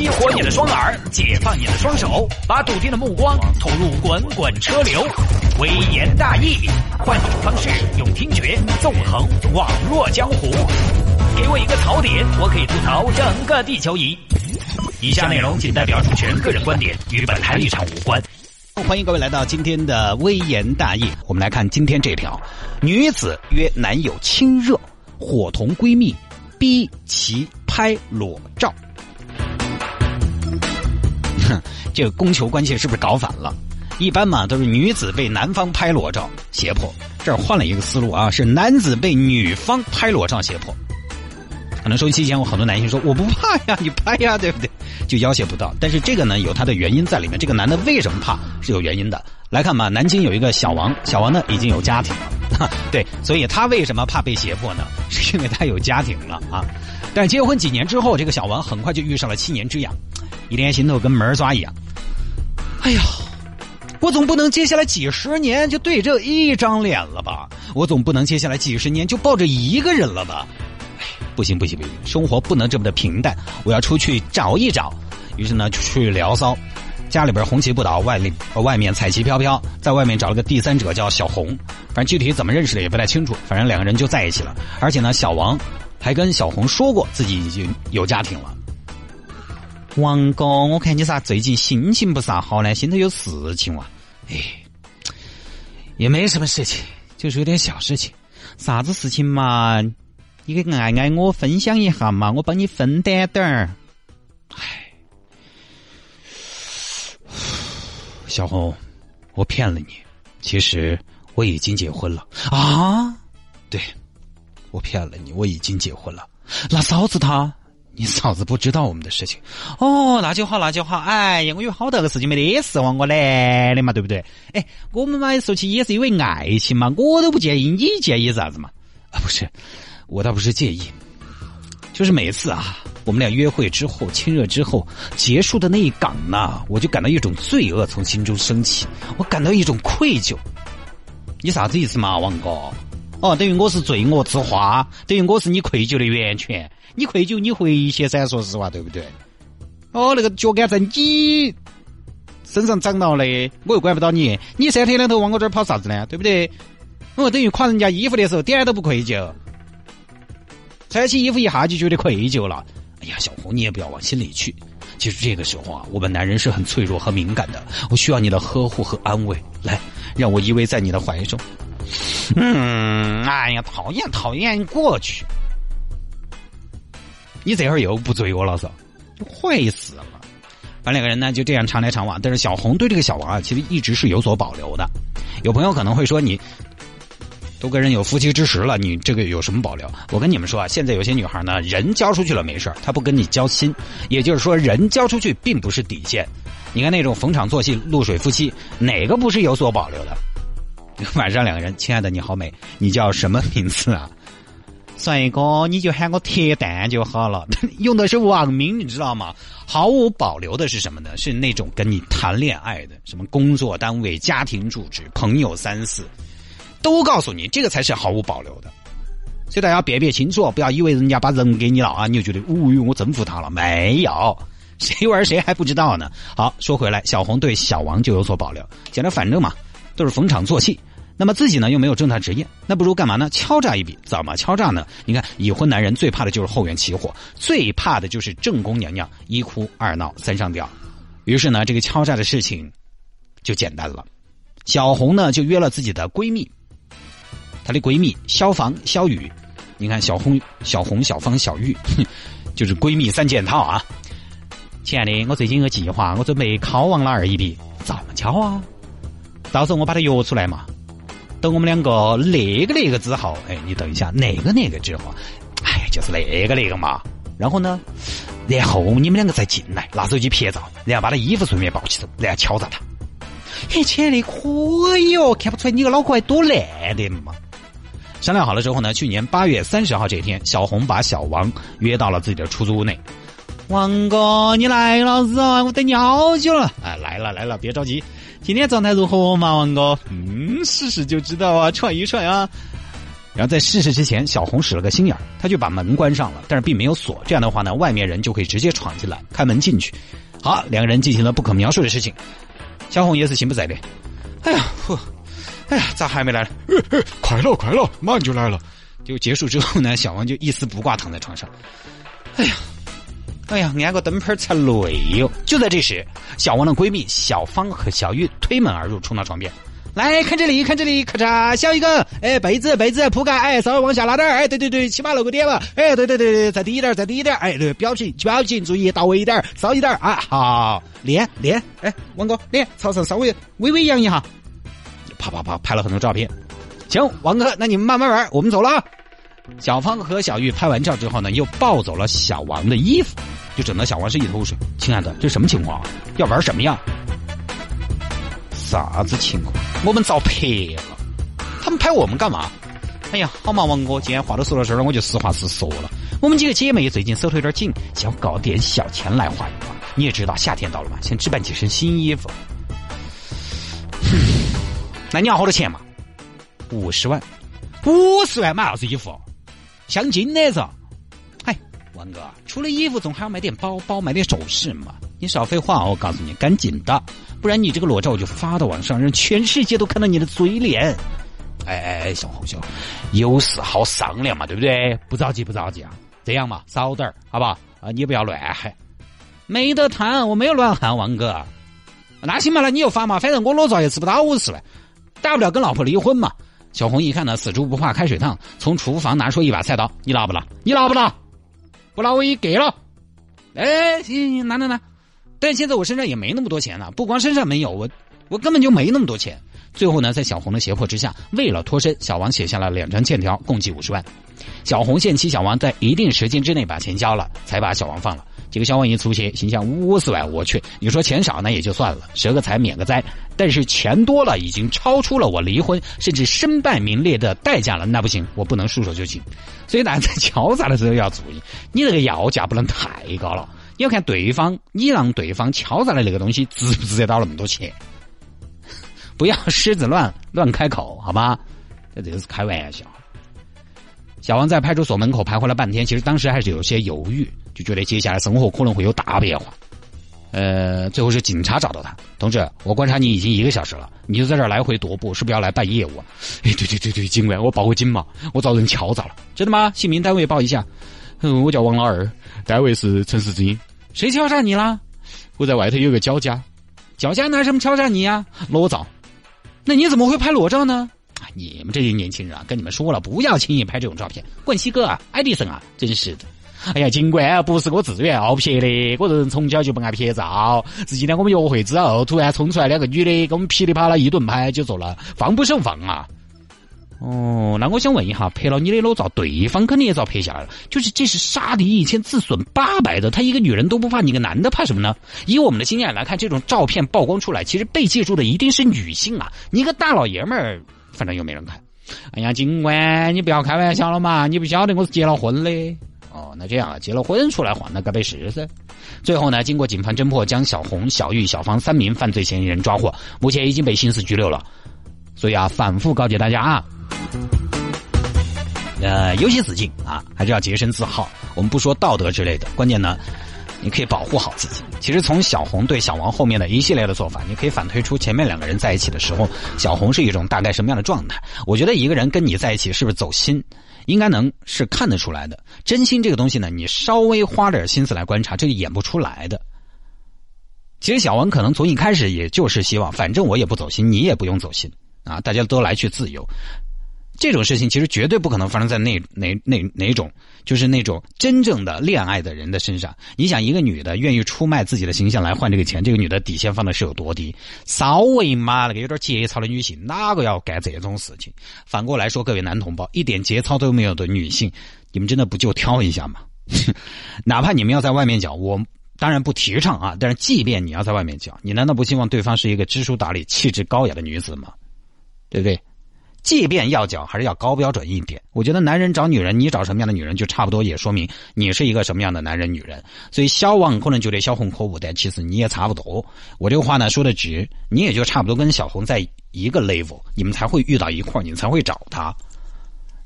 激活你的双耳，解放你的双手，把笃定的目光投入滚滚车流。微言大义，换种方式用听觉纵横网络江湖。给我一个槽点，我可以吐槽整个地球仪。以下内容仅代表主持人个人观点，与本台立场无关。欢迎各位来到今天的微言大义。我们来看今天这条：女子约男友亲热，伙同闺蜜逼其拍裸照。哼，这个供求关系是不是搞反了？一般嘛都是女子被男方拍裸照胁迫，这儿换了一个思路啊，是男子被女方拍裸照胁迫。可能收音机前有很多男性说我不怕呀，你拍呀，对不对？就要挟不到。但是这个呢有它的原因在里面。这个男的为什么怕是有原因的。来看嘛，南京有一个小王，小王呢已经有家庭了，对，所以他为什么怕被胁迫呢？是因为他有家庭了啊。但结婚几年之后，这个小王很快就遇上了七年之痒，一连心头跟门抓一样。哎呀，我总不能接下来几十年就对这一张脸了吧？我总不能接下来几十年就抱着一个人了吧？不行不行不行，生活不能这么的平淡，我要出去找一找。于是呢，去聊骚，家里边红旗不倒，外里外面彩旗飘飘，在外面找了个第三者叫小红，反正具体怎么认识的也不太清楚，反正两个人就在一起了。而且呢，小王还跟小红说过自己已经有家庭了。王哥，我看你咋最近心情不啥好呢？心头有事情哇？哎，也没什么事情，就是有点小事情。啥子事情嘛？你给爱爱我分享一下嘛，我帮你分担点儿。哎，小红，我骗了你，其实我已经结婚了啊！对，我骗了你，我已经结婚了。那嫂子她，你嫂子不知道我们的事情哦，那就好，那就好。哎呀，我有好大个事情没得事往我来的嘛，对不对？哎，我们嘛说起也是因为爱情嘛，我都不介意，你介意啥子嘛？啊，不是。我倒不是介意，就是每次啊，我们俩约会之后、亲热之后结束的那一岗呢，我就感到一种罪恶从心中升起，我感到一种愧疚。你啥子意思嘛，王哥？哦，等于我是罪恶之花，等于我是你愧疚的源泉。你愧疚，你回些噻，说实话，对不对？哦，那个脚杆在你身上长到的，我又管不到你。你三天两头往我这儿跑啥子呢？对不对？我等于夸人家衣服的时候，点都不愧疚。穿起衣服一下就觉得愧疚了。哎呀，小红，你也不要往心里去。其实这个时候啊，我们男人是很脆弱和敏感的，我需要你的呵护和安慰。来，让我依偎在你的怀中。嗯，哎呀，讨厌讨厌，过去。你这会儿又不追我了是？坏死了。反正两个人呢就这样常来常往。但是小红对这个小王啊，其实一直是有所保留的。有朋友可能会说你。都跟人有夫妻之实了，你这个有什么保留？我跟你们说啊，现在有些女孩呢，人交出去了没事她不跟你交心，也就是说，人交出去并不是底线。你看那种逢场作戏、露水夫妻，哪个不是有所保留的？晚上两个人，亲爱的你好美，你叫什么名字啊？帅哥，你就喊我铁蛋就好了。用的是网名，你知道吗？毫无保留的是什么呢？是那种跟你谈恋爱的，什么工作单位、家庭住址、朋友三四。都告诉你，这个才是毫无保留的，所以大家辨别清楚，不要以为人家把人给你了啊，你就觉得，哦哟，我征服他了，没有，谁玩谁还不知道呢。好，说回来，小红对小王就有所保留，讲着反正嘛，都是逢场作戏，那么自己呢又没有正当职业，那不如干嘛呢？敲诈一笔，怎么敲诈呢？你看，已婚男人最怕的就是后院起火，最怕的就是正宫娘娘一哭二闹三上吊，于是呢，这个敲诈的事情就简单了，小红呢就约了自己的闺蜜。她的闺蜜小芳、小雨，你看小红、小红、小芳、小玉，就是闺蜜三件套啊。亲爱的，我最近有个计划，我准备考王老二一笔，怎么敲啊？到时候我把它约出来嘛。等我们两个那个那个之后，哎，你等一下，那个那个之后，哎，就是那个那个嘛。然后呢，然后你们两个再进来，拿手机拍照，然后把他衣服顺便抱起走，然后敲诈他。嘿，亲爱的，可以哦，看不出来你个脑壳还多烂的嘛。商量好了之后呢，去年八月三十号这天，小红把小王约到了自己的出租屋内。王哥，你来了是啊，我等你好久了。哎，来了来了，别着急。今天状态如何嘛，王哥？嗯，试试就知道啊，踹一踹啊。然后在试试之前，小红使了个心眼儿，他就把门关上了，但是并没有锁。这样的话呢，外面人就可以直接闯进来，开门进去。好，两个人进行了不可描述的事情。小红也是心不在焉。哎呀，呼，哎呀，咋还没来？快了，快了，马上就来了。就结束之后呢，小王就一丝不挂躺在床上。哎呀，哎呀，按个灯泡才累哟。就在这时，小王的闺蜜小芳和小玉推门而入，冲到床边。来看这里，看这里，咔嚓，小一个，哎，被子，被子铺盖，哎，稍微往下拉点，哎，对对对，起码露个点嘛，哎，对对对对，再低一点，再低一点，哎，对，表情，表情，注意到位一点，骚一点啊，好，脸，脸，哎，王哥，脸朝上稍微微微扬一下，啪啪啪，拍了很多照片，行，王哥，那你们慢慢玩，我们走了啊。小芳和小玉拍完照之后呢，又抱走了小王的衣服，就整得小王是一头雾水。亲爱的，这什么情况啊？要玩什么呀？啥子情况？我们遭拍了，他们拍我们干嘛？哎呀，好嘛，王哥，既然话都说到这儿了，我就实话实说了。我们几个姐妹最近手头有点紧，想搞点小钱来花一花。你也知道，夏天到了嘛，想置办几身新衣服。那你要好多钱嘛？五十万，五十万买啥子衣服？镶金的是？哎，王哥，除了衣服，总还要买点包包，买点首饰嘛。你少废话，我告诉你，赶紧的，不然你这个裸照我就发到网上，让全世界都看到你的嘴脸。哎哎哎，小红小，有事好商量嘛，对不对？不着急不着急啊，这样嘛，少点儿，好吧？啊，你不要乱喊，没得谈，我没有乱喊，王哥。那行吧，那你就发嘛，反正我裸照也吃不到五十万，大不了跟老婆离婚嘛。小红一看呢，死猪不怕开水烫，从厨房拿出一把菜刀，你拉不拉？你拉不拉？不拉我一给了。哎，行行行，拿拿拿。但现在我身上也没那么多钱了，不光身上没有，我我根本就没那么多钱。最后呢，在小红的胁迫之下，为了脱身，小王写下了两张欠条，共计五十万。小红限期小王在一定时间之内把钱交了，才把小王放了。这个小王一出去，心想五十万，我去，你说钱少那也就算了，折个财免个灾。但是钱多了，已经超出了我离婚甚至身败名裂的代价了，那不行，我不能束手就擒。所以大家在敲诈的时候要注意，你这个要价不能太高了。你要看对方，你让对方敲诈的那个东西值不值得到那么多钱？不要狮子乱乱开口，好吧？这这个是开玩笑。小王在派出所门口徘徊了半天，其实当时还是有些犹豫，就觉得接下来生活可能会有大变化。呃，最后是警察找到他，同志，我观察你已经一个小时了，你就在这儿来回踱步，是不是要来办业务？哎，对对对对，警官，我报个警嘛，我遭人敲诈了，真的吗？姓名单位报一下。嗯，我叫王老二，单位是城市之音。谁敲诈你啦？我在外头有个脚家，脚家拿什么敲诈你呀？裸照。那你怎么会拍裸照呢？你们这些年轻人啊，跟你们说了，不要轻易拍这种照片。冠希哥啊，爱迪生啊，真是的。哎呀，警官不是我自愿要拍的，我这人从小就不爱拍照。是今天我们约会之后，突然冲出来两个女的，给我们噼里啪啦一顿拍，就走了，防不胜防啊。哦，那我想问一下，拍了你的裸照，对方肯定也遭拍下来了。就是这是杀敌一千，自损八百的。他一个女人都不怕，你个男的怕什么呢？以我们的经验来看，这种照片曝光出来，其实被记住的一定是女性啊。你个大老爷们儿，反正又没人看。哎呀，警官，你不要开玩笑了嘛！你不晓得我是结了婚的。哦，那这样啊，结了婚出来换那该被试噻。最后呢，经过警方侦破，将小红、小玉、小芳三名犯罪嫌疑人抓获，目前已经被刑事拘留了。所以啊，反复告诫大家啊。呃，有些事情啊，还是要洁身自好。我们不说道德之类的，关键呢，你可以保护好自己。其实从小红对小王后面的一系列的做法，你可以反推出前面两个人在一起的时候，小红是一种大概什么样的状态。我觉得一个人跟你在一起是不是走心，应该能是看得出来的。真心这个东西呢，你稍微花点心思来观察，这个演不出来的。其实小王可能从一开始也就是希望，反正我也不走心，你也不用走心啊，大家都来去自由。这种事情其实绝对不可能发生在那哪哪哪种，就是那种真正的恋爱的人的身上。你想，一个女的愿意出卖自己的形象来换这个钱，这个女的底线放的是有多低？稍微嘛，那个有点节操的女性，哪个要干这种事情？反过来说，各位男同胞，一点节操都没有的女性，你们真的不就挑一下吗？哪怕你们要在外面讲，我当然不提倡啊。但是，即便你要在外面讲，你难道不希望对方是一个知书达理、气质高雅的女子吗？对不对？即便要讲，还是要高标准一点。我觉得男人找女人，你找什么样的女人，就差不多也说明你是一个什么样的男人、女人。所以小王可能觉得小红可恶，但其实你也差不多。我这个话呢说的直，你也就差不多跟小红在一个 level，你们才会遇到一块你才会找他。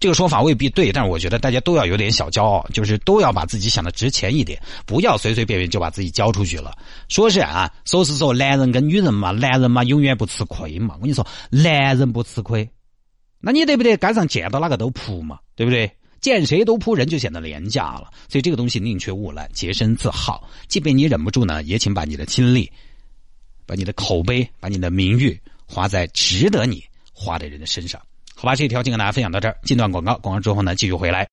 这个说法未必对，但是我觉得大家都要有点小骄傲，就是都要把自己想的值钱一点，不要随随便便就把自己交出去了。说是啊，说是说男人跟女人嘛，男人嘛永远不吃亏嘛。我跟你说，男人不吃亏，那你得不得街上见到哪个都扑嘛，对不对？见谁都扑人就显得廉价了。所以这个东西宁缺毋滥，洁身自好。即便你忍不住呢，也请把你的精力、把你的口碑、把你的名誉花在值得你花的人的身上。好吧，这条就跟大家分享到这儿。进段广告，广告之后呢，继续回来。